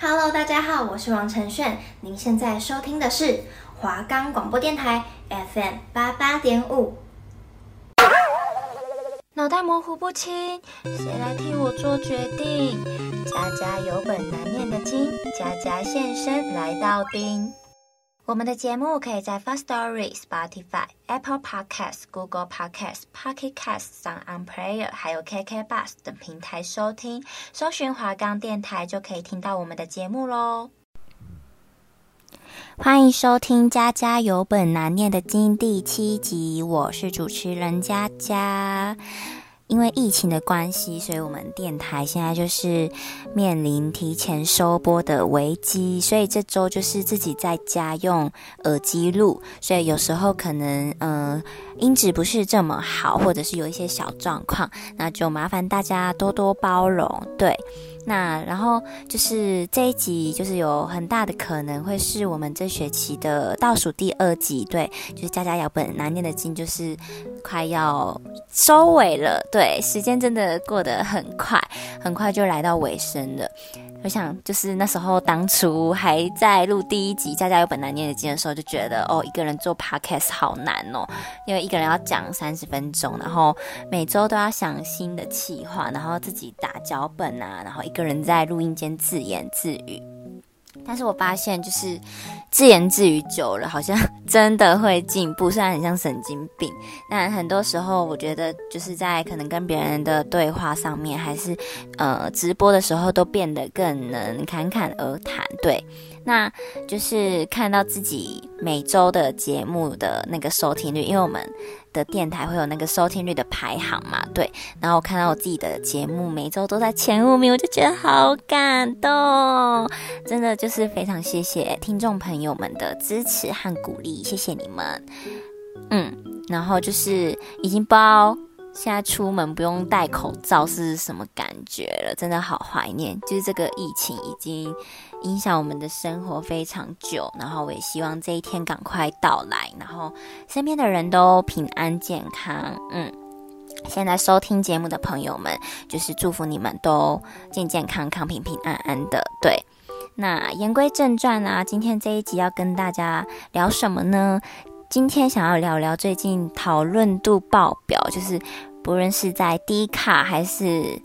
Hello，大家好，我是王承炫。您现在收听的是华冈广播电台 FM 八八点五。脑袋模糊不清，谁来替我做决定？家家有本难念的经，家家现身来到丁。我们的节目可以在 Firstory、Spotify、Apple Podcasts、Google Podcasts、Pocket Casts、SoundOn Player，还有 KK Bus 等平台收听。搜寻华冈电台就可以听到我们的节目喽。欢迎收听《家家有本难念的经》第七集，我是主持人佳佳。因为疫情的关系，所以我们电台现在就是面临提前收播的危机，所以这周就是自己在家用耳机录，所以有时候可能嗯、呃、音质不是这么好，或者是有一些小状况，那就麻烦大家多多包容，对。那然后就是这一集，就是有很大的可能会是我们这学期的倒数第二集，对，就是家家有本难念的经，就是快要收尾了，对，时间真的过得很快，很快就来到尾声了。我想，就是那时候当初还在录第一集《家家有本难念的经》的时候，就觉得哦，一个人做 podcast 好难哦，因为一个人要讲三十分钟，然后每周都要想新的企划，然后自己打脚本啊，然后一个人在录音间自言自语。但是我发现，就是自言自语久了，好像 真的会进步。虽然很像神经病，但很多时候，我觉得就是在可能跟别人的对话上面，还是呃直播的时候，都变得更能侃侃而谈。对，那就是看到自己每周的节目的那个收听率，因为我们。的电台会有那个收听率的排行嘛？对，然后我看到我自己的节目每周都在前五名，我就觉得好感动，真的就是非常谢谢听众朋友们的支持和鼓励，谢谢你们。嗯，然后就是已经包现在出门不用戴口罩是什么感觉了，真的好怀念。就是这个疫情已经。影响我们的生活非常久，然后我也希望这一天赶快到来，然后身边的人都平安健康。嗯，现在收听节目的朋友们，就是祝福你们都健健康康、平平安安的。对，那言归正传啊，今天这一集要跟大家聊什么呢？今天想要聊聊最近讨论度爆表，就是不论是在低卡还是。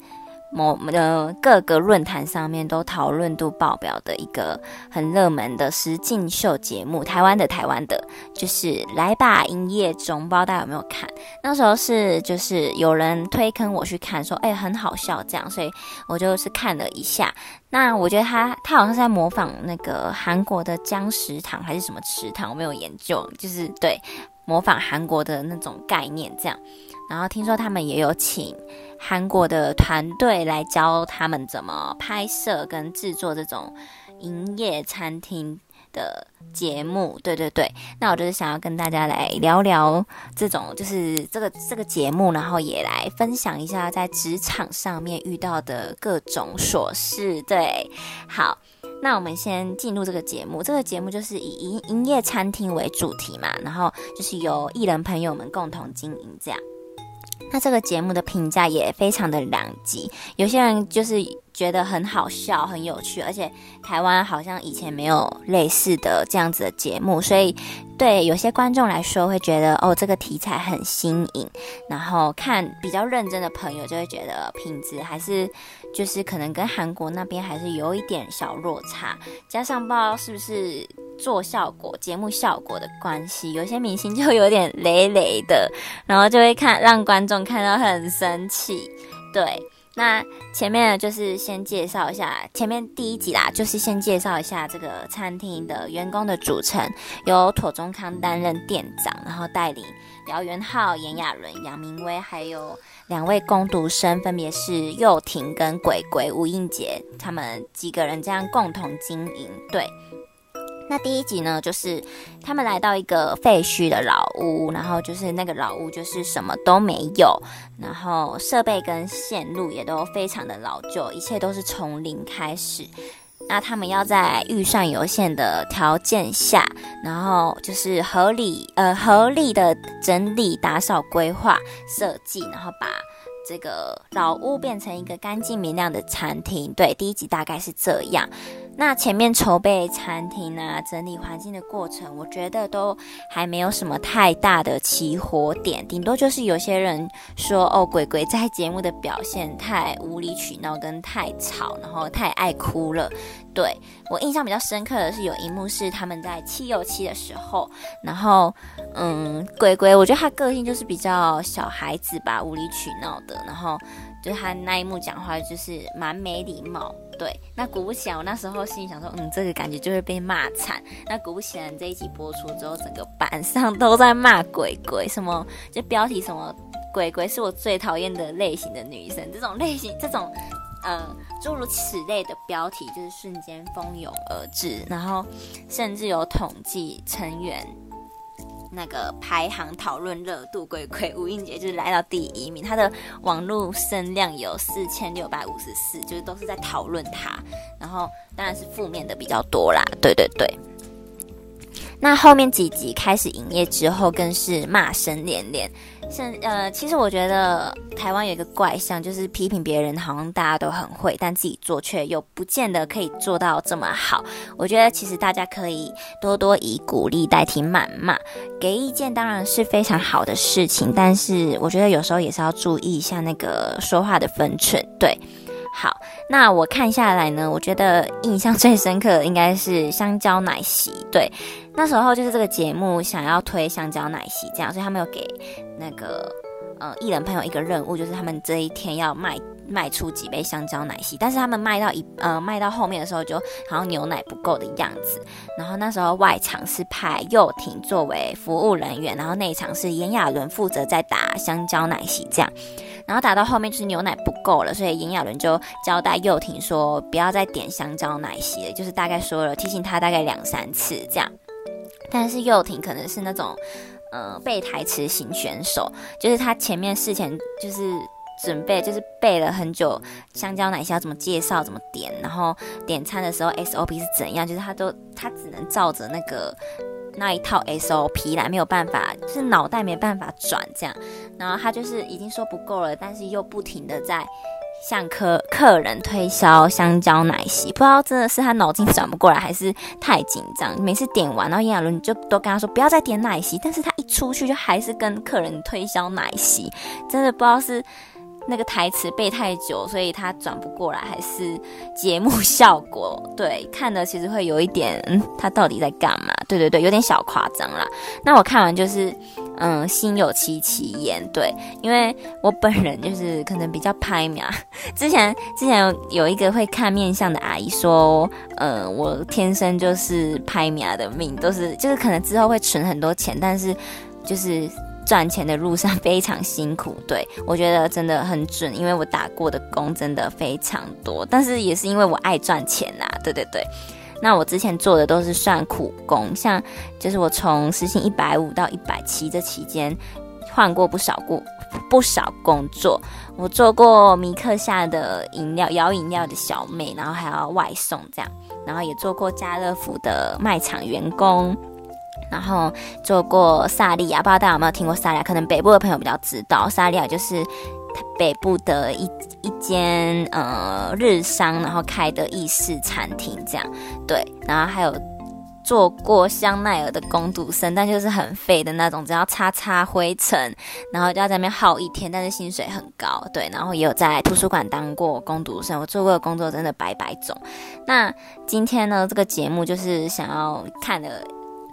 某的各个论坛上面都讨论度爆表的一个很热门的实境秀节目，台湾的台湾的，就是《来吧营业中》，不知道大家有没有看？那时候是就是有人推坑我去看，说哎、很好笑这样，所以我就是看了一下。那我觉得他他好像是在模仿那个韩国的姜食堂还是什么食堂，我没有研究，就是对模仿韩国的那种概念这样。然后听说他们也有请韩国的团队来教他们怎么拍摄跟制作这种营业餐厅的节目。对对对，那我就是想要跟大家来聊聊这种，就是这个这个节目，然后也来分享一下在职场上面遇到的各种琐事。对，好，那我们先进入这个节目。这个节目就是以营营业餐厅为主题嘛，然后就是由艺人朋友们共同经营这样。那这个节目的评价也非常的两极，有些人就是觉得很好笑、很有趣，而且台湾好像以前没有类似的这样子的节目，所以对有些观众来说会觉得哦，这个题材很新颖，然后看比较认真的朋友就会觉得品质还是就是可能跟韩国那边还是有一点小落差，加上不知道是不是。做效果、节目效果的关系，有些明星就有点雷雷的，然后就会看让观众看到很生气。对，那前面，就是先介绍一下前面第一集啦，就是先介绍一下这个餐厅的员工的组成，由妥中康担任店长，然后带领姚元浩、炎亚纶、杨明威，还有两位工读生，分别是佑廷跟鬼鬼吴映洁，他们几个人这样共同经营。对。那第一集呢，就是他们来到一个废墟的老屋，然后就是那个老屋就是什么都没有，然后设备跟线路也都非常的老旧，一切都是从零开始。那他们要在预算有限的条件下，然后就是合理呃合理的整理、打扫、规划、设计，然后把这个老屋变成一个干净明亮的餐厅。对，第一集大概是这样。那前面筹备餐厅啊、整理环境的过程，我觉得都还没有什么太大的起火点，顶多就是有些人说哦，鬼鬼在节目的表现太无理取闹跟太吵，然后太爱哭了。对，我印象比较深刻的是有一幕是他们在漆油漆的时候，然后嗯，鬼鬼我觉得他个性就是比较小孩子吧，无理取闹的，然后。就他那一幕讲话就是蛮没礼貌，对。那果不其然，我那时候心里想说，嗯，这个感觉就会被骂惨。那果不其然，这一集播出之后，整个板上都在骂鬼鬼，什么就标题什么鬼鬼是我最讨厌的类型的女生，这种类型，这种呃诸如此类的标题，就是瞬间蜂拥而至，然后甚至有统计成员。那个排行讨论热度，鬼鬼吴映洁就是来到第一名，他的网络声量有四千六百五十四，就是都是在讨论他，然后当然是负面的比较多啦，对对对。那后面几集开始营业之后，更是骂声连连。像呃，其实我觉得台湾有一个怪象，就是批评别人好像大家都很会，但自己做却又不见得可以做到这么好。我觉得其实大家可以多多以鼓励代替谩骂，给意见当然是非常好的事情，但是我觉得有时候也是要注意一下那个说话的分寸。对，好，那我看下来呢，我觉得印象最深刻的应该是香蕉奶昔。对。那时候就是这个节目想要推香蕉奶昔这样，所以他们有给那个呃艺人朋友一个任务，就是他们这一天要卖卖出几杯香蕉奶昔。但是他们卖到一呃卖到后面的时候，就好像牛奶不够的样子。然后那时候外场是派幼廷作为服务人员，然后内场是炎亚纶负责在打香蕉奶昔这样。然后打到后面就是牛奶不够了，所以炎亚纶就交代幼廷说不要再点香蕉奶昔了，就是大概说了提醒他大概两三次这样。但是幼廷可能是那种，呃，背台词型选手，就是他前面事前就是准备，就是背了很久香蕉奶昔要怎么介绍、怎么点，然后点餐的时候 SOP 是怎样，就是他都他只能照着那个那一套 SOP 来，没有办法，就是脑袋没办法转这样，然后他就是已经说不够了，但是又不停的在。向客客人推销香蕉奶昔，不知道真的是他脑筋转不过来，还是太紧张。每次点完，然后炎亚纶就都跟他说不要再点奶昔，但是他一出去就还是跟客人推销奶昔，真的不知道是。那个台词背太久，所以他转不过来，还是节目 效果？对，看的其实会有一点，嗯，他到底在干嘛？对对对，有点小夸张啦。那我看完就是，嗯，心有戚戚焉。对，因为我本人就是可能比较拍面。之前之前有有一个会看面相的阿姨说，嗯，我天生就是拍面的命，都是就是可能之后会存很多钱，但是就是。赚钱的路上 非常辛苦，对，我觉得真的很准，因为我打过的工真的非常多，但是也是因为我爱赚钱呐，对对对。那我之前做的都是算苦工，像就是我从时薪一百五到一百七这期间换过不少过不少工作，我做过米克夏的饮料摇饮料的小妹，然后还要外送这样，然后也做过家乐福的卖场员工。然后做过萨莉亚，不知道大家有没有听过萨莉亚？可能北部的朋友比较知道，萨莉亚就是北部的一一间呃日商，然后开的意式餐厅这样。对，然后还有做过香奈儿的工读生，但就是很废的那种，只要擦擦灰尘，然后就要在那边耗一天，但是薪水很高。对，然后也有在图书馆当过工读生，我做过的工作真的百百种。那今天呢，这个节目就是想要看的。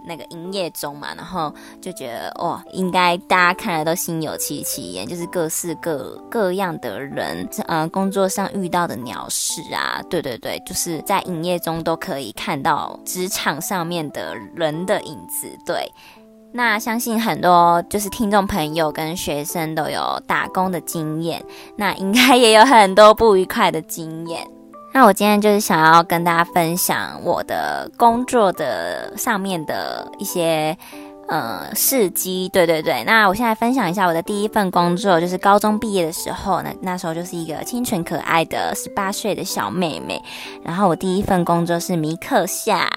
那个营业中嘛，然后就觉得哇，应该大家看了都心有戚戚焉，就是各式各各样的人，呃，工作上遇到的鸟事啊，对对对，就是在营业中都可以看到职场上面的人的影子。对，那相信很多就是听众朋友跟学生都有打工的经验，那应该也有很多不愉快的经验。那我今天就是想要跟大家分享我的工作的上面的一些呃事迹，对对对。那我现在分享一下我的第一份工作，就是高中毕业的时候，那那时候就是一个清纯可爱的十八岁的小妹妹。然后我第一份工作是米克夏。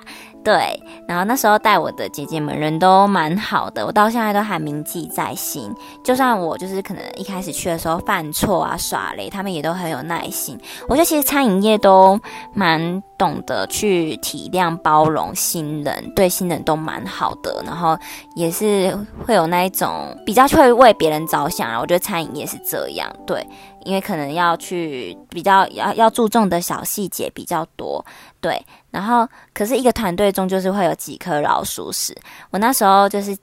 对，然后那时候带我的姐姐们人都蛮好的，我到现在都还铭记在心。就算我就是可能一开始去的时候犯错啊、耍雷，他们也都很有耐心。我觉得其实餐饮业都蛮懂得去体谅、包容新人，对新人都蛮好的，然后也是会有那一种比较会为别人着想啊。我觉得餐饮业是这样，对。因为可能要去比较要要注重的小细节比较多，对，然后可是一个团队中就是会有几颗老鼠屎。我那时候就是。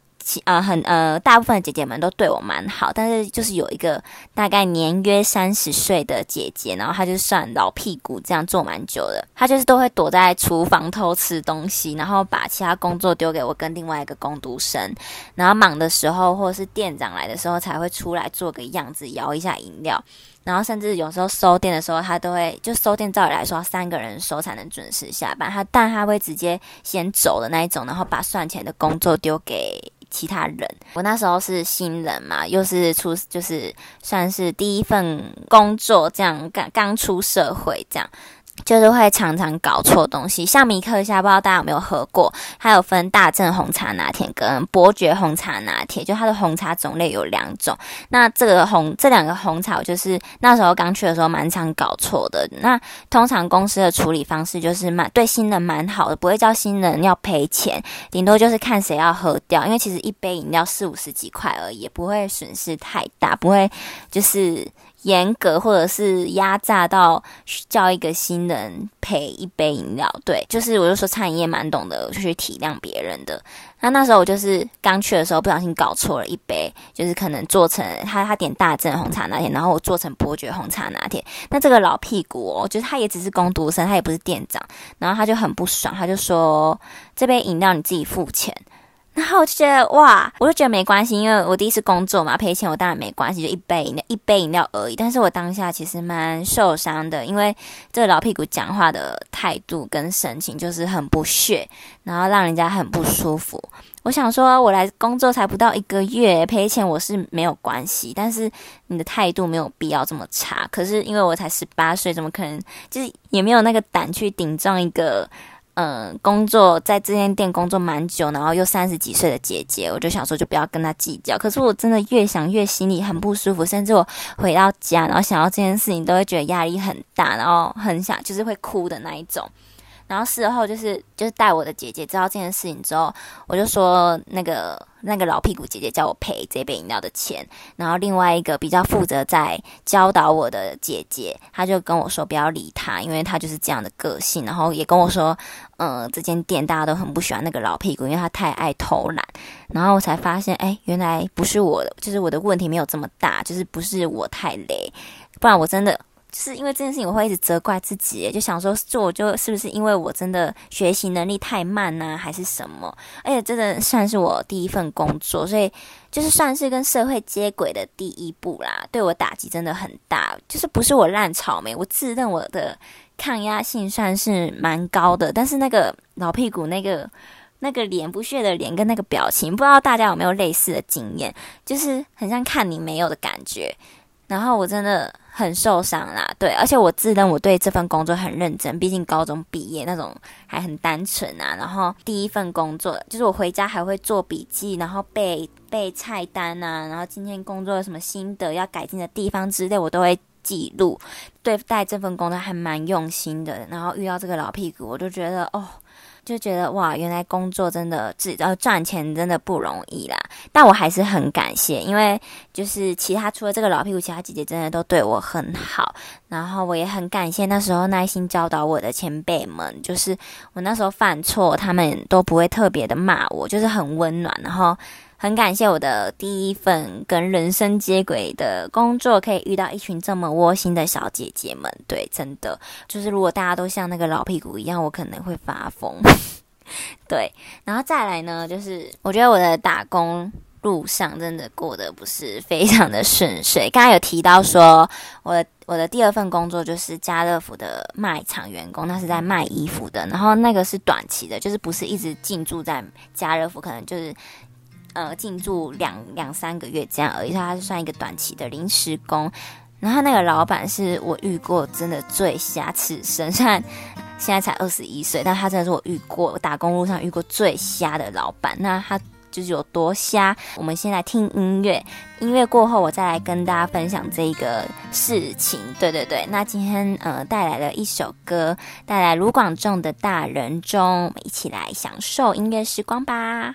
呃，很呃，大部分的姐姐们都对我蛮好，但是就是有一个大概年约三十岁的姐姐，然后她就算老屁股，这样做蛮久的。她就是都会躲在厨房偷吃东西，然后把其他工作丢给我跟另外一个工读生，然后忙的时候或者是店长来的时候才会出来做个样子，摇一下饮料，然后甚至有时候收店的时候，他都会就收店，照理来说三个人收才能准时下班，他但他会直接先走的那一种，然后把算钱的工作丢给。其他人，我那时候是新人嘛，又是出，就是算是第一份工作，这样刚刚出社会这样。就是会常常搞错东西，像米克夏，不知道大家有没有喝过？它有分大正红茶拿铁跟伯爵红茶拿铁，就它的红茶种类有两种。那这个红这两个红茶，就是那时候刚去的时候蛮常搞错的。那通常公司的处理方式就是蛮对新人蛮好的，不会叫新人要赔钱，顶多就是看谁要喝掉，因为其实一杯饮料四五十几块而已，不会损失太大，不会就是。严格或者是压榨到叫一个新人赔一杯饮料，对，就是我就说餐饮业蛮懂得就去体谅别人的。那那时候我就是刚去的时候不小心搞错了一杯，就是可能做成他他点大正红茶拿铁，然后我做成伯爵红茶拿铁。那这个老屁股哦，就是他也只是工读生，他也不是店长，然后他就很不爽，他就说这杯饮料你自己付钱。然后我就觉得哇，我就觉得没关系，因为我第一次工作嘛，赔钱我当然没关系，就一杯饮料，一杯饮料而已。但是我当下其实蛮受伤的，因为这个老屁股讲话的态度跟神情就是很不屑，然后让人家很不舒服。我想说，我来工作才不到一个月，赔钱我是没有关系，但是你的态度没有必要这么差。可是因为我才十八岁，怎么可能就是也没有那个胆去顶撞一个。嗯，工作在这间店工作蛮久，然后又三十几岁的姐姐，我就想说就不要跟她计较。可是我真的越想越心里很不舒服，甚至我回到家，然后想到这件事情，都会觉得压力很大，然后很想就是会哭的那一种。然后事后就是就是带我的姐姐知道这件事情之后，我就说那个那个老屁股姐姐叫我赔这杯饮料的钱。然后另外一个比较负责在教导我的姐姐，她就跟我说不要理她，因为她就是这样的个性。然后也跟我说，嗯，这间店大家都很不喜欢那个老屁股，因为他太爱偷懒。然后我才发现，哎，原来不是我的，就是我的问题没有这么大，就是不是我太累，不然我真的。是因为这件事情，我会一直责怪自己，就想说，做就是不是因为我真的学习能力太慢呢、还是什么？而且真的算是我第一份工作，所以就是算是跟社会接轨的第一步啦，对我打击真的很大。就是不是我烂草莓，我自认我的抗压性算是蛮高的，但是那个老屁股那个那个脸不屑的脸跟那个表情，不知道大家有没有类似的经验，就是很像看你没有的感觉。然后我真的很受伤啦，对，而且我自认我对这份工作很认真，毕竟高中毕业那种还很单纯啊。然后第一份工作就是我回家还会做笔记，然后背背菜单啊，然后今天工作有什么心得要改进的地方之类，我都会记录。对待这份工作还蛮用心的。然后遇到这个老屁股，我就觉得哦。就觉得哇，原来工作真的只要赚钱真的不容易啦。但我还是很感谢，因为就是其他除了这个老屁股，其他姐姐真的都对我很好。然后我也很感谢那时候耐心教导我的前辈们，就是我那时候犯错，他们都不会特别的骂我，就是很温暖。然后。很感谢我的第一份跟人生接轨的工作，可以遇到一群这么窝心的小姐姐们。对，真的就是如果大家都像那个老屁股一样，我可能会发疯。对，然后再来呢，就是我觉得我的打工路上真的过得不是非常的顺遂。刚才有提到说，我的我的第二份工作就是家乐福的卖场员工，那是在卖衣服的，然后那个是短期的，就是不是一直进驻在家乐福，可能就是。呃，进驻两两三个月这样而已，他是算一个短期的临时工。然后那个老板是我遇过真的最瞎此生，虽然现在才二十一岁，但他真的是我遇过打工路上遇过最瞎的老板。那他就是有多瞎？我们先来听音乐，音乐过后我再来跟大家分享这个事情。对对对，那今天呃带来了一首歌，带来卢广仲的大人中，我们一起来享受音乐时光吧。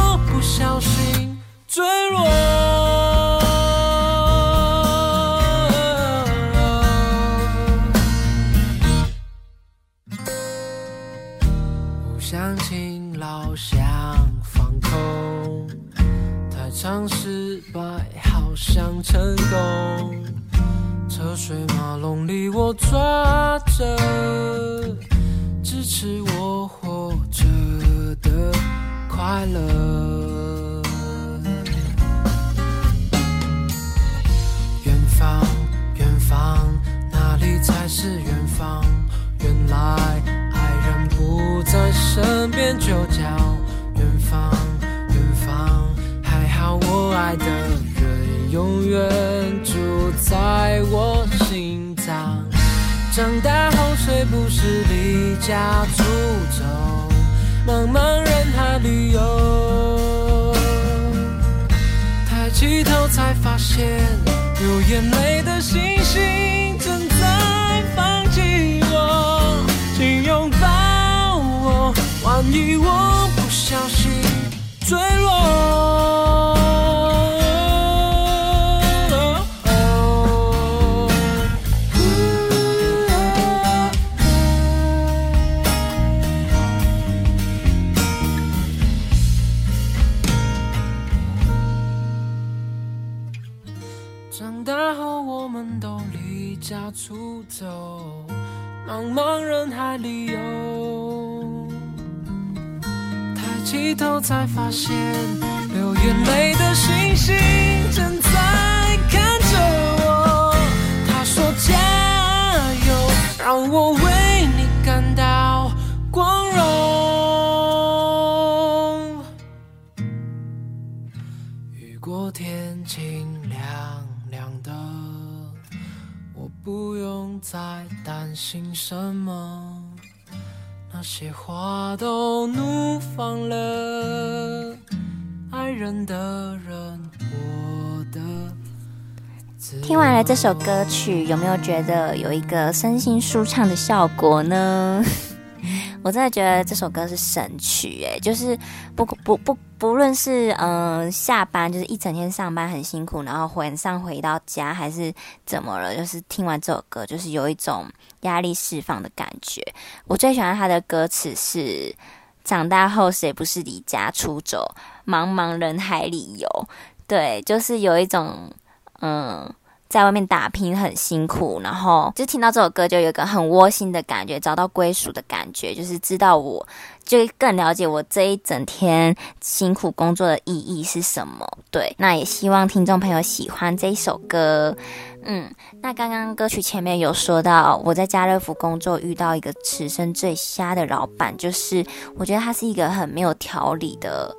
梦里，我抓着支持我活着的快乐。家出走，茫茫人海里游。抬起头才发现，流眼泪的长大后，我们都离家出走，茫茫人海里游，抬起头才发现，流眼泪的星星正在看着我。他说加油，让我为在担心什么，那些花都怒放了，爱人的人我的。听完了这首歌曲，有没有觉得有一个身心舒畅的效果呢？我真的觉得这首歌是神曲诶，就是不不不不论是嗯、下班就是一整天上班很辛苦，然后晚上回到家还是怎么了，就是听完这首歌就是有一种压力释放的感觉。我最喜欢他的歌词是“长大后谁不是离家出走，茫茫人海里游”，对，就是有一种嗯在外面打拼很辛苦，然后就听到这首歌，就有一个很窝心的感觉，找到归属的感觉，就是知道我就更了解我这一整天辛苦工作的意义是什么。对，那也希望听众朋友喜欢这一首歌。嗯，那刚刚歌曲前面有说到，我在家乐福工作遇到一个此生最瞎的老板，就是我觉得他是一个很没有条理的。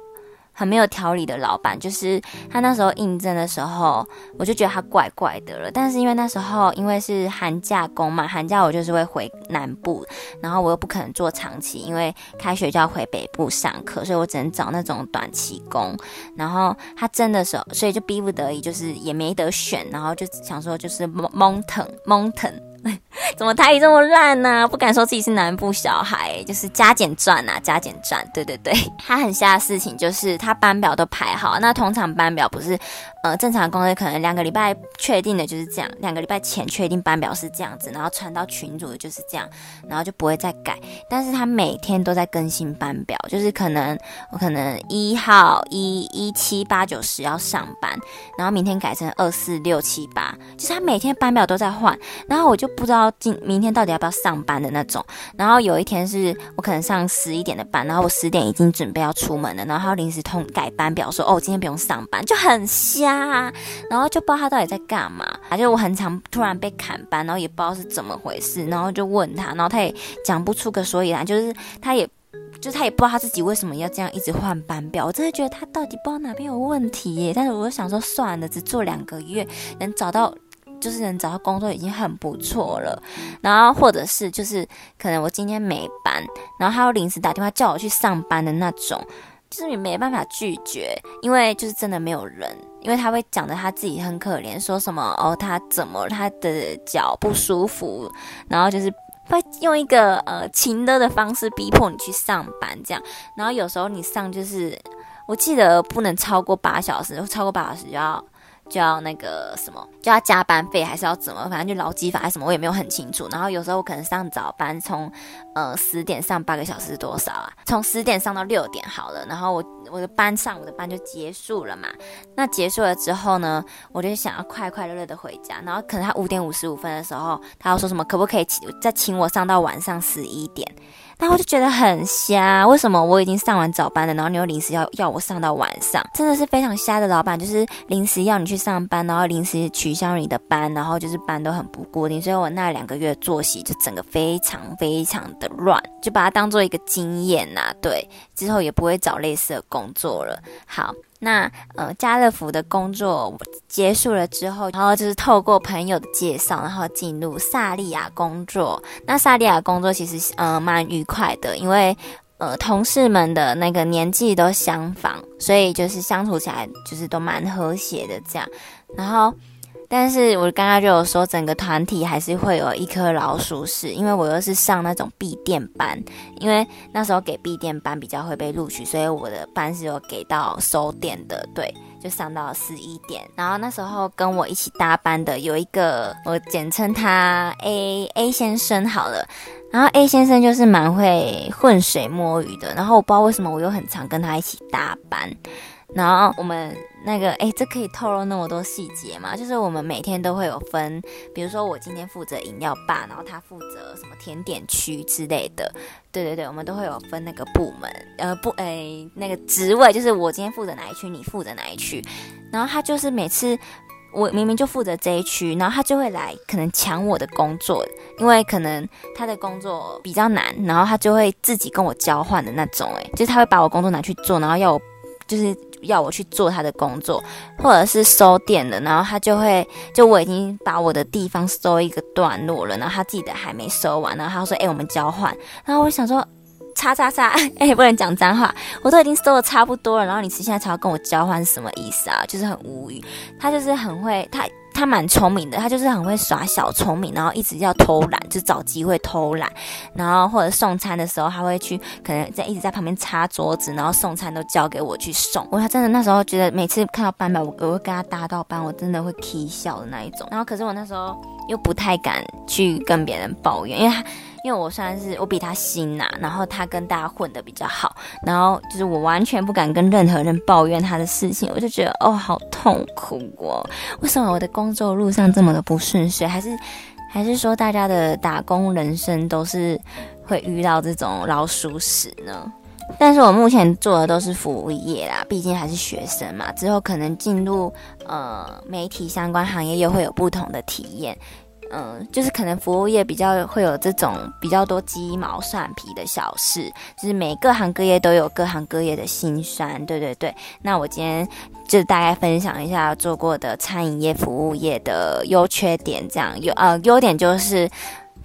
很没有条理的老板，就是他那时候应征的时候，我就觉得他怪怪的了。但是因为那时候因为是寒假工嘛，寒假我就是会回南部，然后我又不可能做长期，因为开学就要回北部上课，所以我只能找那种短期工。然后他真的时候，所以就逼不得已，就是也没得选，然后就想说就是蒙蒙腾蒙腾。怎么台语这么烂呢、不敢说自己是南部小孩，就是加减转呐，加减转。对对对，他很瞎的事情就是他班表都排好，那通常班表不是，呃，正常的工作可能两个礼拜确定的就是这样，两个礼拜前确定班表是这样子，然后传到群组的就是这样，然后就不会再改。但是他每天都在更新班表，就是可能我可能一号一一七八九十要上班，然后明天改成二四六七八，就是他每天班表都在换，然后我就。不知道今明天到底要不要上班的那种，然后有一天是我可能上十一点的班，然后我十点已经准备要出门了，然后他临时通改班表说，哦，今天不用上班，就很瞎啊，然后就不知道他到底在干嘛，而且我很常突然被砍班，然后也不知道是怎么回事，然后就问他，然后他也讲不出个所以然，就是他也，就他也不知道他自己为什么要这样一直换班表，我真的觉得他到底不知道哪边有问题耶，但是我就想说算了，只做两个月能找到。就是能找到工作已经很不错了，然后或者是就是可能我今天没班，然后他又临时打电话叫我去上班的那种，就是你没办法拒绝，因为就是真的没有人，因为他会讲的他自己很可怜，说什么哦他怎么他的脚不舒服，然后就是会用一个呃情的的方式逼迫你去上班这样，然后有时候你上就是我记得不能超过八小时，超过八小时就要。就要那个什么，就要加班费，还是要怎么？反正就劳基法还是什么，我也没有很清楚。然后有时候我可能上早班，从呃十点上八个小时是多少啊？从十点上到六点好了。然后我我的班上我的班就结束了嘛。那结束了之后呢，我就想要快快乐乐的回家。然后可能他五点五十五分的时候，他要说什么，可不可以请再请我上到晚上十一点？然后我就觉得很瞎，为什么我已经上完早班了，然后你又临时要要我上到晚上，真的是非常瞎的老板，就是临时要你去上班，然后临时取消你的班，然后就是班都很不固定，所以我那两个月作息就整个非常非常的乱，就把它当做一个经验呐、啊，对，之后也不会找类似的工作了。好。那呃，家乐福的工作结束了之后，然后就是透过朋友的介绍，然后进入萨利亚工作。那萨利亚工作其实呃蛮愉快的，因为呃同事们的那个年纪都相仿，所以就是相处起来就是都蛮和谐的这样。然后。但是我刚刚就有说，整个团体还是会有一颗老鼠屎，因为我又是上那种闭店班，因为那时候给闭店班比较会被录取，所以我的班是有给到收店的，对，就上到十一点。然后那时候跟我一起搭班的有一个，我简称他 A A 先生好了，然后 A 先生就是蛮会浑水摸鱼的，然后我不知道为什么我又很常跟他一起搭班。然后我们那个，哎，这可以透露那么多细节吗？就是我们每天都会有分，比如说我今天负责饮料吧，然后他负责什么甜点区之类的。对对对，我们都会有分那个部门，呃，不，哎，那个职位，就是我今天负责哪一区，你负责哪一区。然后他就是每次我明明就负责这一区，然后他就会来可能抢我的工作，因为可能他的工作比较难，然后他就会自己跟我交换的那种，哎，就是他会把我工作拿去做，然后要我就是。要我去做他的工作，或者是收店的，然后他就会，就我已经把我的地方收一个段落了，然后他自己的还没收完，然后他说：“哎、我们交换。”然后我想说：“叉叉叉，哎、不能讲脏话，我都已经收的差不多了，然后你现在才要跟我交换是什么意思啊？就是很无语。他就是很会，他。”他蛮聪明的，他就是很会耍小聪明，然后一直要偷懒，就找机会偷懒，然后或者送餐的时候，他会去可能在一直在旁边擦桌子，然后送餐都交给我去送。我他真的那时候觉得每次看到班表，我我会跟他搭到班，我真的会啼笑的那一种。然后可是我那时候又不太敢去跟别人抱怨，因为他因为我算是我比他新呐、然后他跟大家混得比较好，然后就是我完全不敢跟任何人抱怨他的事情，我就觉得哦，好痛苦哦，为什么我的工作路上这么的不顺遂？还是还是说大家的打工人生都是会遇到这种老鼠屎呢？但是我目前做的都是服务业啦，毕竟还是学生嘛，之后可能进入呃媒体相关行业又会有不同的体验。嗯，就是可能服务业比较会有这种比较多鸡毛蒜皮的小事，就是每各行各业都有各行各业的辛酸，对对对。那我今天就大概分享一下做过的餐饮业、服务业的优缺点，这样有呃优点就是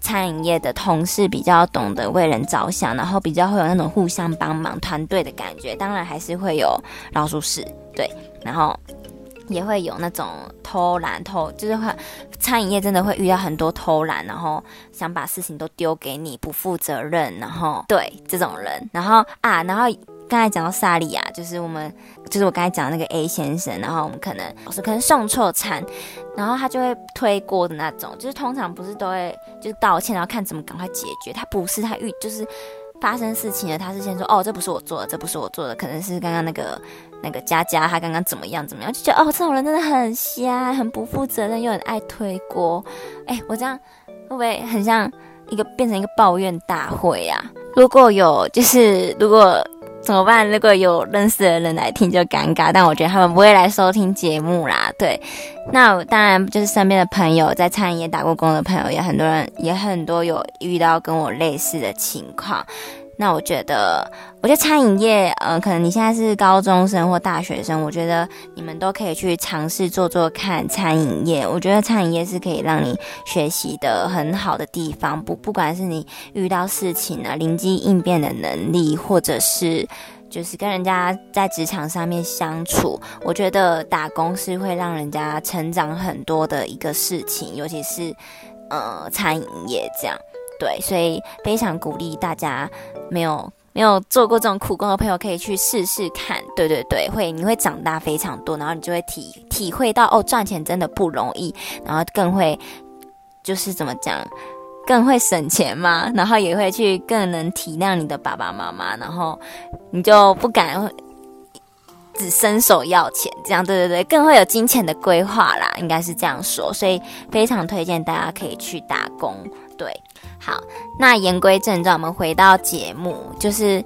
餐饮业的同事比较懂得为人着想，然后比较会有那种互相帮忙、团队的感觉。当然还是会有老鼠屎，对，然后。也会有那种偷懒偷，就是会餐饮业真的会遇到很多偷懒，然后想把事情都丢给你，不负责任，然后对这种人，然后啊，然后刚才讲到萨莉亚，就是我们就是我刚才讲的那个 A 先生，然后我们可能老师可能送错餐，然后他就会推锅的那种，就是通常不是都会就是道歉，然后看怎么赶快解决，他不是他遇就是。发生事情了，他是先说哦，这不是我做的，这不是我做的，可能是刚刚那个那个佳佳，他刚刚怎么样怎么样，就觉得哦，这种人真的很瞎，很不负责任，又很爱推锅。哎，我这样会不会很像一个变成一个抱怨大会啊？如果有，就是如果。怎么办？如果有认识的人来听就尴尬，但我觉得他们不会来收听节目啦。对，那当然就是身边的朋友，在餐饮业打过工的朋友，也很多人，也很多有遇到跟我类似的情况。那我觉得，我觉得餐饮业，呃，可能你现在是高中生或大学生，我觉得你们都可以去尝试做做看餐饮业。我觉得餐饮业是可以让你学习的很好的地方，不不管是你遇到事情啊，灵机应变的能力，或者是就是跟人家在职场上面相处，我觉得打工是会让人家成长很多的一个事情，尤其是呃餐饮业这样。对，所以非常鼓励大家没有没有做过这种苦工的朋友，可以去试试看。对对对，会你会长大非常多，然后你就会体体会到哦，赚钱真的不容易，然后更会就是怎么讲，更会省钱嘛，然后也会去更能体谅你的爸爸妈妈，然后你就不敢只伸手要钱，这样对对对，更会有金钱的规划啦，应该是这样说。所以非常推荐大家可以去打工，对。好，那言归正传，我们回到节目，就是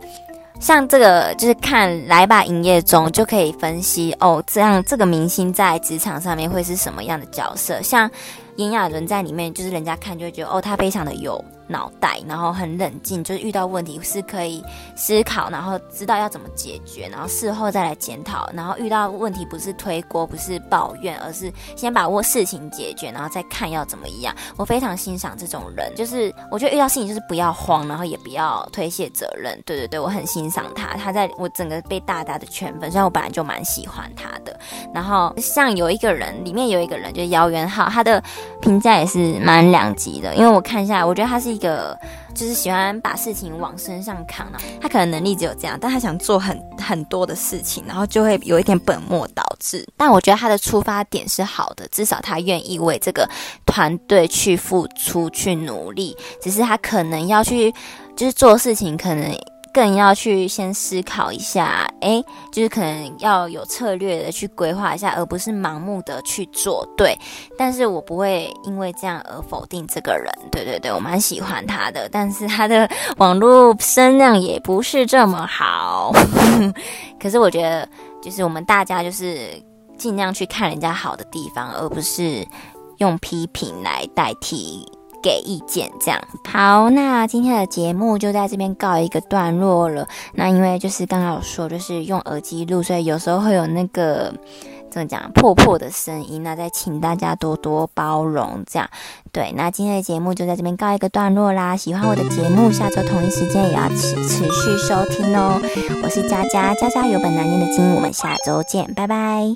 像这个，就是看来吧营业中就可以分析哦，这样这个明星在职场上面会是什么样的角色，像。炎亚纶在里面，就是人家看就会觉得哦，他非常的有脑袋，然后很冷静，就是遇到问题是可以思考，然后知道要怎么解决，然后事后再来检讨，然后遇到问题不是推锅，不是抱怨，而是先把握事情解决，然后再看要怎么样。我非常欣赏这种人，就是我觉得遇到事情就是不要慌，然后也不要推卸责任。对对对，我很欣赏他，他在我整个被大大的圈粉，虽然我本来就蛮喜欢他的。然后像有一个人，里面有一个人就是姚元浩，他的。评价也是蛮两极的，因为我看一下，我觉得他是一个就是喜欢把事情往身上扛啊。他可能能力只有这样，但他想做很很多的事情，然后就会有一点本末倒置。但我觉得他的出发点是好的，至少他愿意为这个团队去付出、去努力。只是他可能要去，就是做事情可能。更要去先思考一下，诶，就是可能要有策略的去规划一下，而不是盲目的去做。对，但是我不会因为这样而否定这个人。对对对，我蛮喜欢他的，但是他的网络声量也不是这么好。可是我觉得，就是我们大家就是尽量去看人家好的地方，而不是用批评来代替。给意见，这样好。那今天的节目就在这边告一个段落了。那因为就是刚刚有说，就是用耳机录，所以有时候会有那个怎么讲破破的声音。那再请大家多多包容，这样对。那今天的节目就在这边告一个段落啦。喜欢我的节目，下周同一时间也要持持续收听哦。我是佳佳，佳佳有本难念的经，我们下周见，拜拜。